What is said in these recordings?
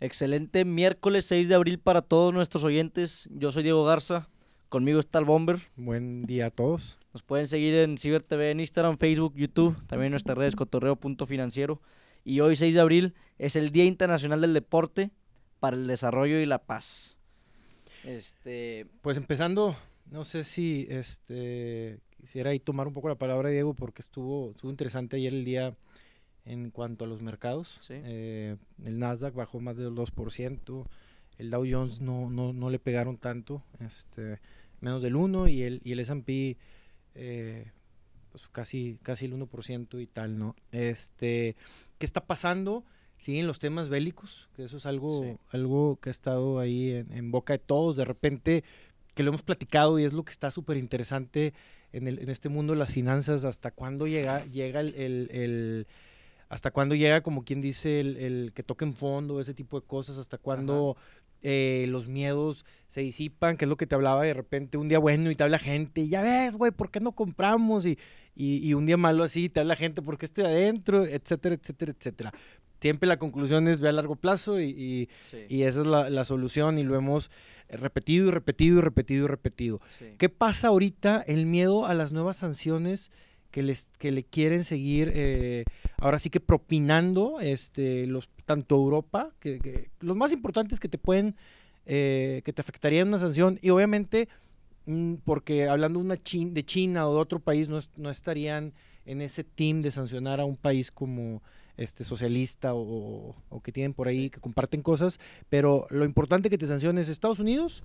Excelente miércoles 6 de abril para todos nuestros oyentes. Yo soy Diego Garza. Conmigo está el Bomber. Buen día a todos. Nos pueden seguir en Ciber TV, en Instagram, Facebook, YouTube, también en nuestras redes cotorreo.financiero. Y hoy 6 de abril es el Día Internacional del Deporte para el Desarrollo y la Paz. Este... Pues empezando, no sé si este, quisiera ahí tomar un poco la palabra, Diego, porque estuvo, estuvo interesante ayer el día en cuanto a los mercados. Eh, el Nasdaq bajó más del 2%, el Dow Jones no, no, no le pegaron tanto, este, menos del 1% y el, y el S&P eh, pues casi, casi el 1% y tal, ¿no? Este, ¿Qué está pasando? Siguen los temas bélicos, que eso es algo, algo que ha estado ahí en, boca de todos, de repente que lo hemos platicado y es lo que está súper interesante en, en, este mundo de las finanzas, hasta cuándo llega, llega el hasta cuándo llega, como quien dice, el, el que toque en fondo, ese tipo de cosas, hasta cuándo eh, los miedos se disipan, que es lo que te hablaba de repente un día bueno y te habla gente, y ya ves, güey, ¿por qué no compramos? Y, y, un día malo así, te habla gente, ¿por qué estoy adentro? Etcétera, etcétera, etcétera. Siempre la conclusión es ve a largo plazo y, y, esa es la, la, solución y lo hemos repetido y repetido y repetido y repetido. ¿Qué pasa ahorita? El miedo a las nuevas sanciones que, les, que le quieren seguir, eh, ahora sí que propinando este, los, tanto Europa, que, los más importantes que te pueden, eh, que te afectarían una sanción, y obviamente, mm, porque hablando una de China o de otro país, no, no, estarían en ese team de sancionar a un país como este socialista o, que tienen por ahí, que comparten cosas, pero lo importante que te sanciones es Estados Unidos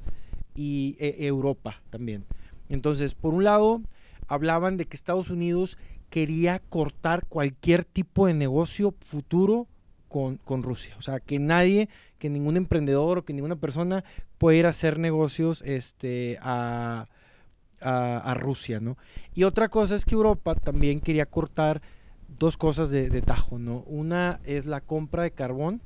y e, Europa también. Entonces, por un lado, hablaban de que Estados Unidos quería cortar cualquier tipo de negocio futuro con, Rusia. O sea, que nadie, que ningún emprendedor o que ninguna persona pueda ir a hacer negocios este, a, Rusia, ¿no? Y otra cosa es que Europa también quería cortar dos cosas de, tajo, ¿no? Una es la compra de carbón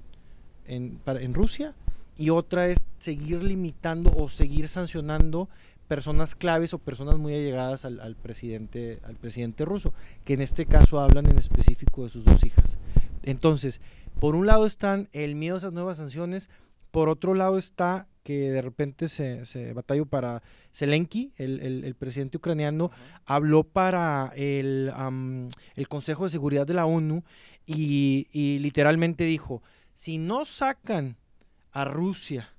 en, en Rusia y otra es seguir limitando o seguir sancionando personas claves o personas muy allegadas al, presidente, al presidente ruso, que en este caso hablan en específico de sus dos hijas. Entonces, por un lado están el miedo a esas nuevas sanciones, por otro lado está que de repente se, se batalló para Zelensky, el, presidente ucraniano, habló para el, el, Consejo de Seguridad de la ONU y, y literalmente dijo, si no sacan a Rusia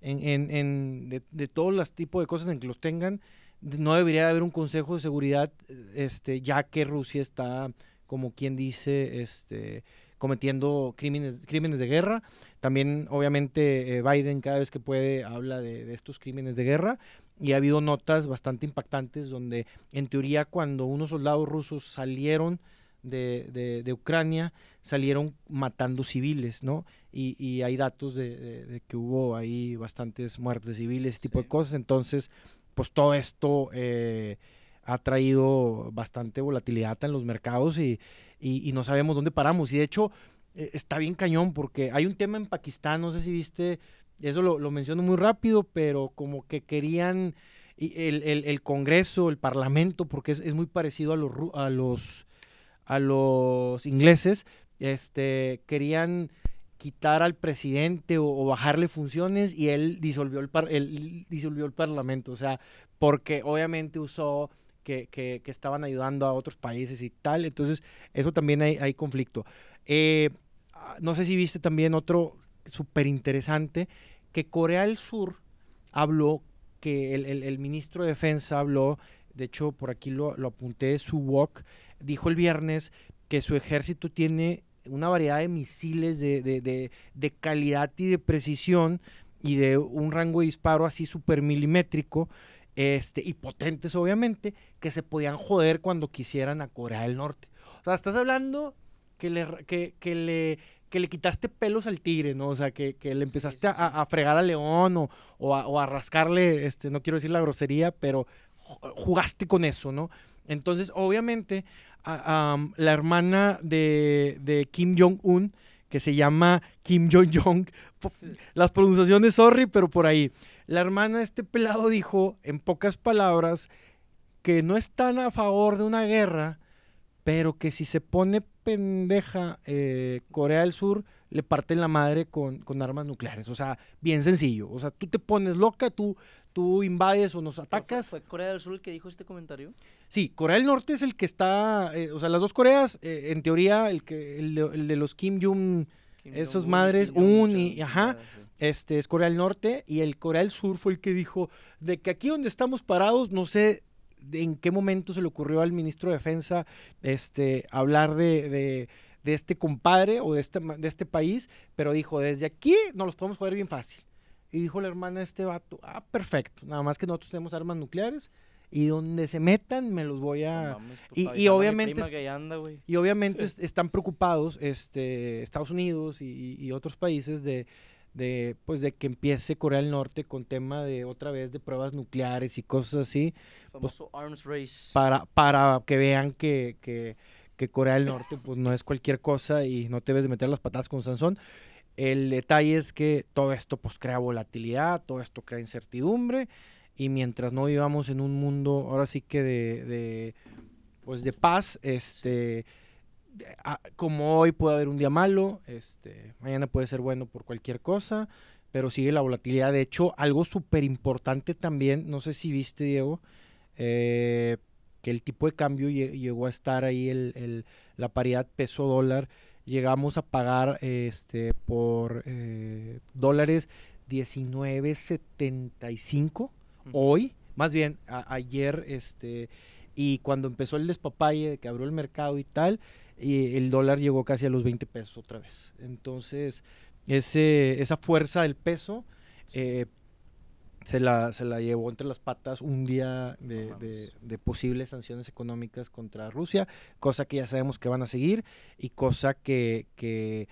en, en, de, de, todos los tipos de cosas en que los tengan, no debería haber un consejo de seguridad, este, ya que Rusia está, como quien dice, este, cometiendo crímenes, crímenes de guerra. También, obviamente, eh, Biden cada vez que puede habla de, de, estos crímenes de guerra y ha habido notas bastante impactantes donde, en teoría, cuando unos soldados rusos salieron de, de, Ucrania salieron matando civiles, ¿no? Y, y hay datos de, que hubo ahí bastantes muertes civiles, ese tipo de cosas. Entonces, pues todo esto eh, ha traído bastante volatilidad en los mercados y, y, no sabemos dónde paramos. Y de hecho, eh, está bien cañón porque hay un tema en Pakistán, no sé si viste, eso lo, lo menciono muy rápido, pero como que querían... El, el, el Congreso, el Parlamento, porque es, es muy parecido a los, a los a los ingleses, este, querían quitar al presidente o, bajarle funciones y él disolvió el, par, él disolvió el parlamento, o sea, porque obviamente usó que, que, estaban ayudando a otros países y tal, entonces eso también hay, hay conflicto. Eh, no sé si viste también otro súper interesante, que Corea del Sur habló, que el, el, ministro de Defensa habló, de hecho por aquí lo, lo apunté, su walk, dijo el viernes que su ejército tiene una variedad de misiles de, de, de, calidad y de precisión y de un rango de disparo así súper milimétrico este, y potentes obviamente, que se podían joder cuando quisieran a Corea del Norte. O sea, estás hablando que le, que, que le, que le quitaste pelos al tigre, ¿no? O sea, que, que le empezaste A, a, fregar al león o, o, a, o, a, rascarle, este, no quiero decir la grosería, pero jugaste con eso, ¿no? Entonces, obviamente, la hermana de, Kim Jong-un, que se llama Kim Jong-jong. Las pronunciaciones, sorry, pero por ahí. La hermana de este pelado dijo, en pocas palabras, que no están a favor de una guerra, pero que si se pone pendeja eh, Corea del Sur, le parten la madre con, con, armas nucleares. O sea, bien sencillo. O sea, tú te pones loca, tú, tú invades o nos atacas. ¿Fue, Corea del Sur el que dijo este comentario? Sí, Corea del Norte es el que está, eh, o sea, las dos Coreas, eh, en teoría, el, que, el, de, los Kim Jong, esos madres, un y, ajá, este es Corea del Norte y el Corea del Sur fue el que dijo de que aquí donde estamos parados, no sé en qué momento se le ocurrió al ministro de Defensa este, hablar de, este compadre o de este, de este país, pero dijo, desde aquí nos los podemos joder bien fácil. Y dijo la hermana de este vato, ah, perfecto, nada más que nosotros tenemos armas nucleares y donde se metan me los voy a... y, obviamente... y obviamente están preocupados este, Estados Unidos y otros países de de pues de que empiece Corea del Norte con tema de otra vez de pruebas nucleares y cosas así pues, arms race. para para que vean que, que, que, Corea del Norte pues no es cualquier cosa y no te debes de meter las patadas con Sansón. El detalle es que todo esto pues crea volatilidad todo esto crea incertidumbre y mientras no vivamos en un mundo ahora sí que de, pues de paz este como hoy puede haber un día malo, este, mañana puede ser bueno por cualquier cosa, pero sigue la volatilidad. De hecho, algo súper importante también, no sé si viste, Diego, eh, que el tipo de cambio llegó a estar ahí, el, la paridad peso-dólar, llegamos a pagar este, por eh, dólares 19.75 hoy, más bien ayer, este, y cuando empezó el despapalle, que abrió el mercado y tal, y el dólar llegó casi a los 20 pesos otra vez. Entonces, ese, esa fuerza del peso eh, se, la, se la llevó entre las patas un día de, de, posibles sanciones económicas contra Rusia, cosa que ya sabemos que van a seguir y cosa que, que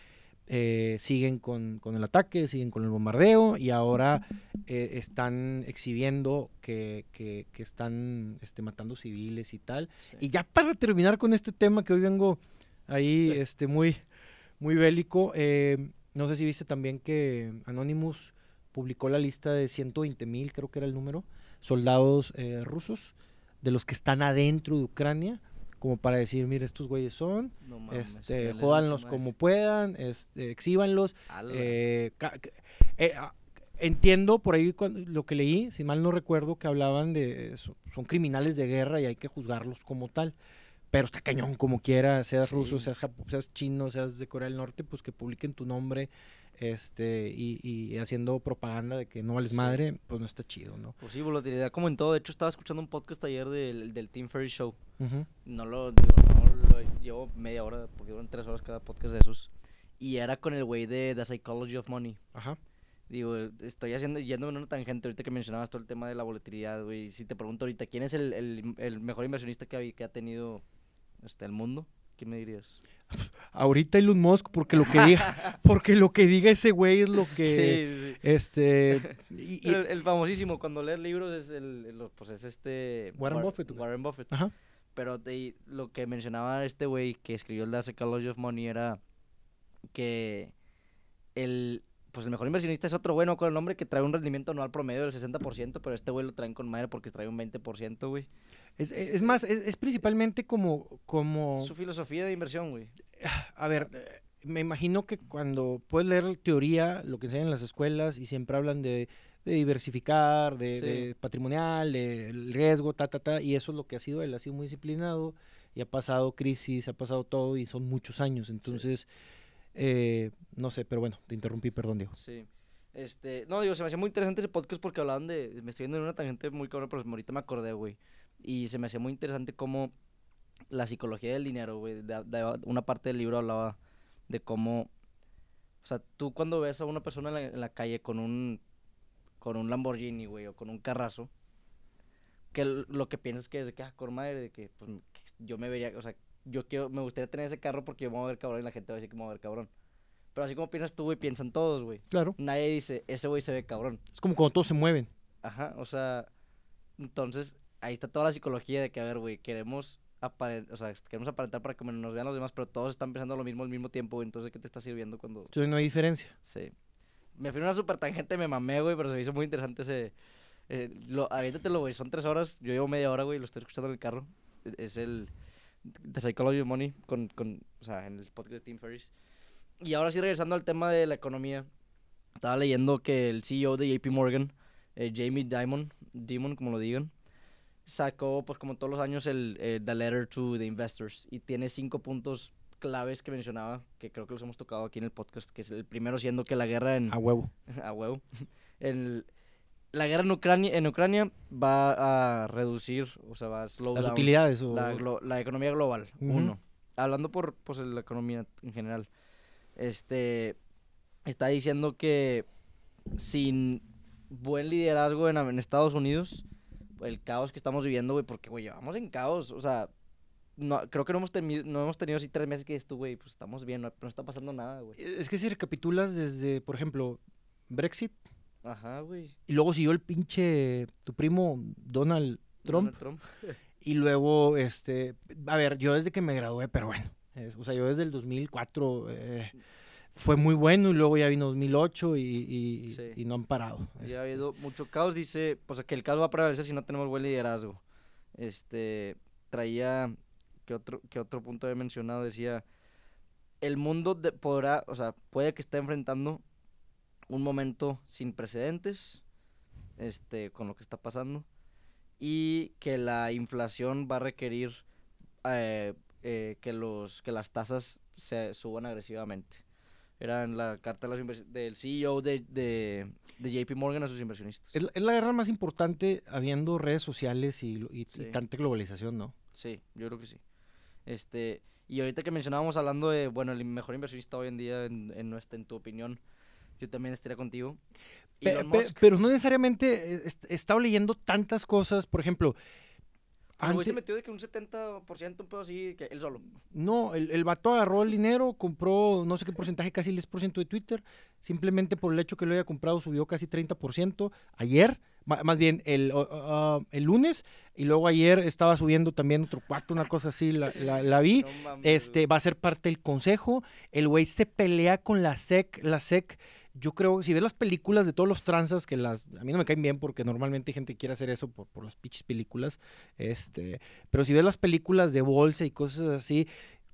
eh, siguen con, con, el ataque, siguen con el bombardeo y ahora eh, están exhibiendo que, que, que están este, matando civiles y tal. Y ya para terminar con este tema que hoy vengo ahí este, muy, muy bélico. Eh, no sé si viste también que Anonymous publicó la lista de 120 mil, creo que era el número, soldados eh, rusos, de los que están adentro de Ucrania, como para decir, mire, estos güeyes son, este, jódanlos como puedan, este, exhíbanlos. Eh, entiendo por ahí lo que leí, si mal no recuerdo, que hablaban de, son criminales de guerra y hay que juzgarlos como tal pero está cañón como quiera, seas ruso, seas, seas chino, seas de Corea del Norte, pues que publiquen tu nombre este y, haciendo propaganda de que no vales madre, pues no está chido, ¿no? Pues sí, volatilidad como en todo. De hecho, estaba escuchando un podcast ayer del, del Team Ferry Show. No lo digo, no lo llevo media hora, porque duran tres horas cada podcast de esos. Y era con el güey de The Psychology of Money. Ajá. Digo, estoy haciendo, yendo en una tangente ahorita que mencionabas todo el tema de la volatilidad, güey. Si te pregunto ahorita, ¿quién es el, el, el mejor inversionista que ha, que ha tenido este, el mundo, ¿qué me dirías? Ahorita Elon Musk, porque lo que diga, porque lo que diga ese güey es lo que, este, el, famosísimo cuando lees libros es el, pues es este Warren Buffett, Warren Buffett. Ajá. Pero lo que mencionaba este güey que escribió el The Psychology of Money era que el pues el mejor inversionista es otro bueno con el nombre que trae un rendimiento anual promedio del 60%, pero este güey lo traen con madre porque trae un 20%, güey. Es, es, más, es, principalmente como, como... Su filosofía de inversión, güey. A ver, me imagino que cuando puedes leer teoría, lo que enseñan en las escuelas, y siempre hablan de, diversificar, de, patrimonial, de riesgo, ta, ta, ta, y eso es lo que ha sido él, ha sido muy disciplinado, y ha pasado crisis, ha pasado todo, y son muchos años, entonces... Eh, no sé, pero bueno, te interrumpí, perdón, Diego. Sí. Este, no, digo, se me hacía muy interesante ese podcast porque hablaban de. Me estoy viendo en una tangente muy cabrón, pero ahorita me acordé, güey. Y se me hacía muy interesante cómo la psicología del dinero, güey. una parte del libro hablaba de cómo. O sea, tú cuando ves a una persona en la, calle con un. con un Lamborghini, güey, o con un carrazo, que lo que piensas que es de que, ah, con madre, de que, pues, yo me vería, o sea, yo quiero, me gustaría tener ese carro porque yo me voy a ver cabrón y la gente va a decir que me voy a ver cabrón. Pero así como piensas tú, güey, piensan todos, güey. Claro. Nadie dice, ese güey se ve cabrón. Es como cuando todos se mueven. Ajá, o sea, entonces ahí está toda la psicología de que, a ver, güey, queremos aparentar, o sea, queremos aparentar para que nos vean los demás, pero todos están pensando lo mismo al mismo tiempo. Entonces, ¿qué te está sirviendo cuando...? Entonces no hay diferencia. Sí. Me fui a una super tangente, me mamé, güey, pero se me hizo muy interesante ese... Eh, lo, aviéntatelo, güey, son tres horas, yo llevo media hora, güey, lo estoy escuchando en el carro. Es el The Psychology of Money, con, con, o sea, en el podcast de Tim Ferriss. Y ahora sí, regresando al tema de la economía, estaba leyendo que el CEO de JP Morgan, eh, Jamie Dimon, Dimon, como lo digan, sacó, pues como todos los años, el eh, The Letter to the Investors y tiene cinco puntos claves que mencionaba, que creo que los hemos tocado aquí en el podcast, que es el primero siendo que la guerra en... A huevo. a huevo. El, la guerra en Ucrania, en Ucrania va a reducir, o sea, va a slow Las utilidades o... la, la, economía global, uno. Hablando por pues, la economía en general. Este, está diciendo que sin buen liderazgo en, en Estados Unidos, el caos que estamos viviendo, güey, porque, güey, llevamos en caos, o sea, no, creo que no hemos, tenido, no hemos tenido así tres meses que esto, güey, pues estamos bien, no, no está pasando nada, güey. Es que si recapitulas desde, por ejemplo, Brexit. Ajá, güey. Y luego siguió el pinche, tu primo Donald Trump. Donald Trump. y luego, este, a ver, yo desde que me gradué, pero bueno, o sea, yo desde el 2004 eh, fue muy bueno y luego ya vino 2008 y, y, no han parado. Ya ha habido mucho caos, dice, pues que el caos va a prevalecer si no tenemos buen liderazgo. Este, traía, que otro, que otro punto he mencionado, decía, el mundo podrá, o sea, puede que esté enfrentando un momento sin precedentes, este, con lo que está pasando, y que la inflación va a requerir eh, eh, que, los, que las tasas se suban agresivamente. Era en la carta del CEO de, de, JP Morgan a sus inversionistas. Es, la guerra más importante habiendo redes sociales y, tanta globalización, ¿no? Sí, yo creo que sí. Este, y ahorita que mencionábamos hablando de, bueno, el mejor inversionista hoy en día, en, en, nuestra, en tu opinión, yo también estaría contigo. pero no necesariamente he, estado leyendo tantas cosas, por ejemplo, el se metió de que un 70%, un pedo así, que él solo. No, el, el vato agarró el dinero, compró no sé qué porcentaje, casi el 10% de Twitter. Simplemente por el hecho que lo haya comprado subió casi 30%. Ayer, más bien el, el lunes, y luego ayer estaba subiendo también otro cuatro, una cosa así, la, la, vi. este Va a ser parte del consejo. El güey se pelea con la SEC. La SEC yo creo, si ves las películas de todos los tranzas, que las, a mí no me caen bien porque normalmente hay gente que quiere hacer eso por, las pinches películas, este, pero si ves las películas de bolsa y cosas así,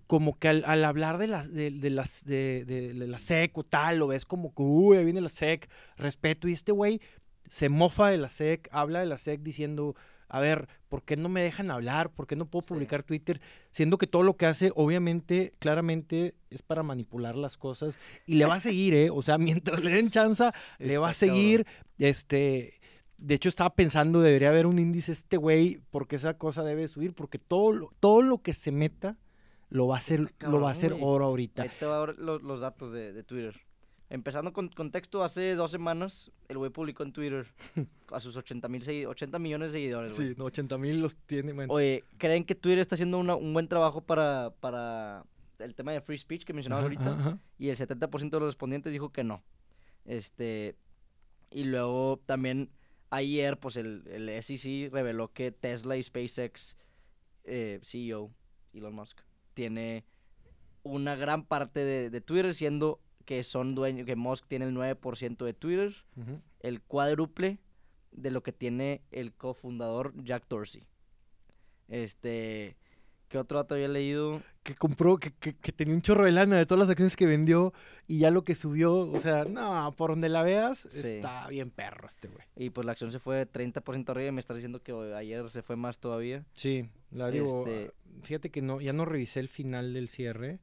como que al, hablar de las de, las de, de, la SEC o tal, lo ves como que, uy, ahí viene la SEC, respeto, y este güey se mofa de la SEC, habla de la SEC diciendo, a ver, ¿por qué no me dejan hablar? ¿Por qué no puedo publicar Twitter? Siendo que todo lo que hace, obviamente, claramente es para manipular las cosas y le va a seguir, ¿eh? O sea, mientras le den chance, le va a seguir. Este, de hecho, estaba pensando, debería haber un índice este güey, porque esa cosa debe subir, porque todo lo, todo lo que se meta lo va a hacer, lo va a hacer oro ahorita. Ahí te va los, los datos de, de Twitter. Empezando con contexto, hace dos semanas el güey publicó en Twitter a sus 80, mil 80 millones de seguidores. Sí, no, 80 mil los tiene. Oye, ¿creen que Twitter está haciendo un buen trabajo para, para el tema de free speech que mencionabas ahorita? Y el 70% de los respondientes dijo que no. Este, y luego también ayer, pues el, el SEC reveló que Tesla y SpaceX eh, CEO, Elon Musk, tiene una gran parte de, de Twitter siendo que son dueños, que Musk tiene el 9% de Twitter, el cuádruple de lo que tiene el cofundador Jack Dorsey. Este, ¿qué otro dato había leído? Que compró, que, que, tenía un chorro de lana de todas las acciones que vendió y ya lo que subió, o sea, no, por donde la veas, está bien perro este güey. Y pues la acción se fue 30% arriba y me estás diciendo que ayer se fue más todavía. Sí, la digo, este fíjate que no, ya no revisé el final del cierre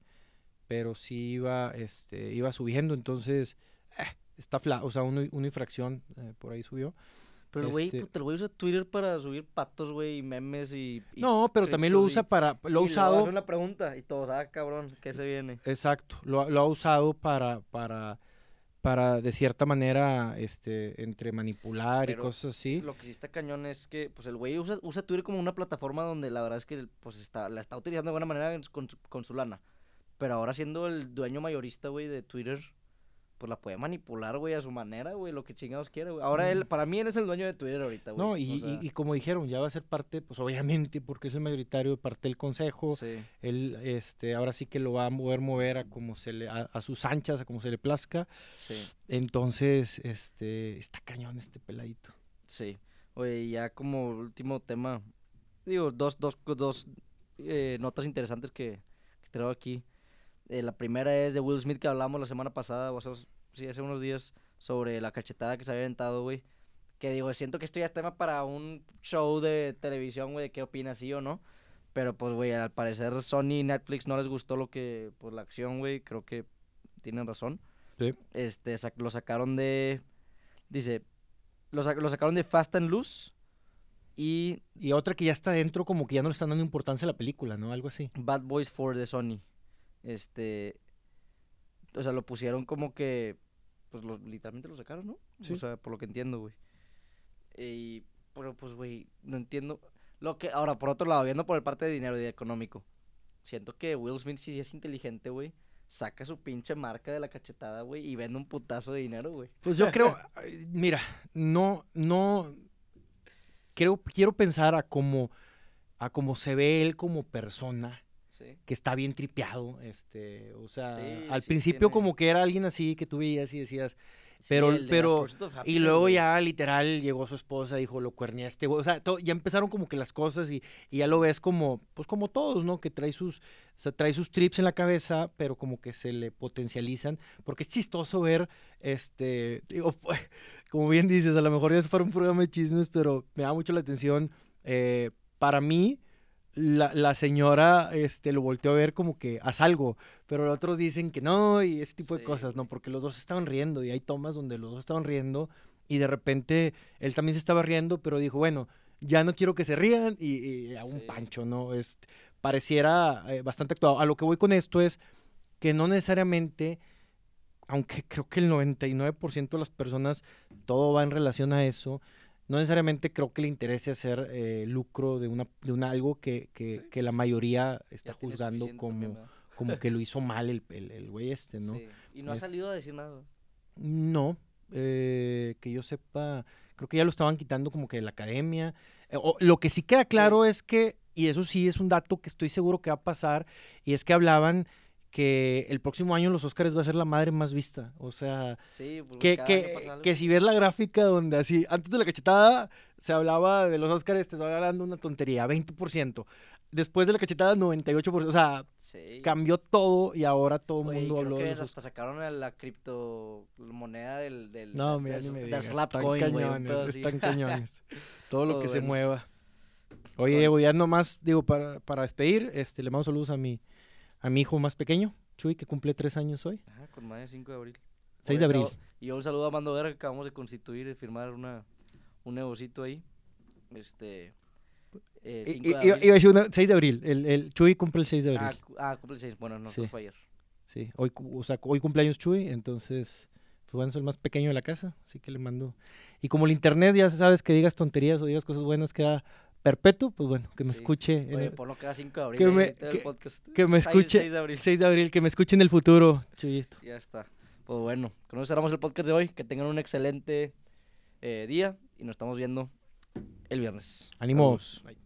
pero sí iba, este, iba subiendo, entonces eh, está fla, o sea, una, infracción eh, por ahí subió. Pero el güey, este el güey usa Twitter para subir patos, güey, y memes y, No, pero también lo usa para, lo ha usado... una pregunta y todos, ah, cabrón, ¿qué se viene? Exacto, lo, lo ha usado para, para, para de cierta manera, este, entre manipular y cosas así. Lo que sí está cañón es que, pues el güey usa, usa Twitter como una plataforma donde la verdad es que, pues está, la está utilizando de buena manera con con su lana. Pero ahora siendo el dueño mayorista, güey, de Twitter, pues la puede manipular, güey, a su manera, güey, lo que chingados quiere, güey. Ahora él, para mí él es el dueño de Twitter ahorita, güey. No, y, como dijeron, ya va a ser parte, pues obviamente, porque es el mayoritario, parte del consejo. Sí. Él, este, ahora sí que lo va a mover, mover a como se le, a, sus anchas, a como se le plazca. Sí. Entonces, este, está cañón este peladito. Sí. Oye, ya como último tema, digo, dos, dos, dos eh, notas interesantes que, que traigo aquí. Eh, la primera es de Will Smith que hablamos la semana pasada, o sea, sí, hace unos días, sobre la cachetada que se había aventado, güey. Que digo, siento que esto ya es tema para un show de televisión, güey, de qué opinas, sí o no. Pero pues, güey, al parecer Sony y Netflix no les gustó lo que, pues la acción, güey, creo que tienen razón. Sí. Este, lo sacaron de, dice, lo, lo sacaron de Fast and Loose y... Y otra que ya está dentro, como que ya no le están dando importancia a la película, ¿no? Algo así. Bad Boys 4 de Sony. Este. O sea, lo pusieron como que. Pues literalmente lo sacaron, ¿no? O sea, por lo que entiendo, güey. Y. Pero pues, güey, no entiendo. Lo que. Ahora, por otro lado, viendo por el parte de dinero y económico. Siento que Will Smith, si es inteligente, güey, saca su pinche marca de la cachetada, güey, y vende un putazo de dinero, güey. Pues yo creo, mira, no, no, creo, quiero pensar a cómo, a cómo se ve él como persona que está bien tripeado, este, o sea, al principio como que era alguien así que tú veías y decías, pero, pero, y luego ya literal llegó su esposa, dijo, lo cuernía este o sea, ya empezaron como que las cosas y, ya lo ves como, pues como todos, ¿no? Que trae sus, trae sus trips en la cabeza, pero como que se le potencializan, porque es chistoso ver, este, digo, como bien dices, a lo mejor ya es para un programa de chismes, pero me da mucho la atención, eh, para mí, la, señora este, lo volteó a ver como que haz algo, pero los otros dicen que no y ese tipo de cosas, ¿no? Porque los dos estaban riendo y hay tomas donde los dos estaban riendo y de repente él también se estaba riendo, pero dijo, bueno, ya no quiero que se rían y, a un pancho, ¿no? Es, pareciera eh, bastante actuado. A lo que voy con esto es que no necesariamente, aunque creo que el 99% de las personas todo va en relación a eso, no necesariamente creo que le interese hacer eh, lucro de una de un algo que, que, la mayoría está juzgando como, como que lo hizo mal el, el, güey este, ¿no? Y no ha salido a decir nada. No, eh, que yo sepa, creo que ya lo estaban quitando como que de la academia. Eh, lo que sí queda claro es que, y eso sí es un dato que estoy seguro que va a pasar, y es que hablaban que el próximo año los Oscars va a ser la madre más vista. O sea, pues, que, que, si ves la gráfica donde así, antes de la cachetada se hablaba de los Oscars, te estaba hablando una tontería, 20%. Después de la cachetada, 98%. O sea, cambió todo y ahora todo el mundo habló de hasta sacaron la criptomoneda del, del no, mira, ni me digas. Están cañones, están cañones. todo lo que se mueva. Oye, Diego, ya nomás, digo, para, para despedir, este, le mando saludos a mi a mi hijo más pequeño, Chuy, que cumple tres años hoy. Ajá, con más de 5 de abril. 6 de abril. Y un saludo a Mando Guerra que acabamos de constituir y firmar una, un negocito ahí. Este. Eh, iba a decir 6 de abril. El, el, Chuy cumple el 6 de abril. Ah, ah cumple el 6. Bueno, no, sí. fue ayer. Sí, hoy, o sea, hoy cumpleaños Chuy, entonces, pues bueno, es el más pequeño de la casa, así que le mando. Y como el internet ya sabes que digas tonterías o digas cosas buenas, queda perpetuo, pues bueno, que me escuche. Oye, por lo que da 5 de abril. Que me, que, me escuche. 6 de, abril. 6 de abril, que me escuche en el futuro, Chuyito. Ya está. Pues bueno, con eso cerramos el podcast de hoy. Que tengan un excelente eh, día y nos estamos viendo el viernes. Ánimos. Bye.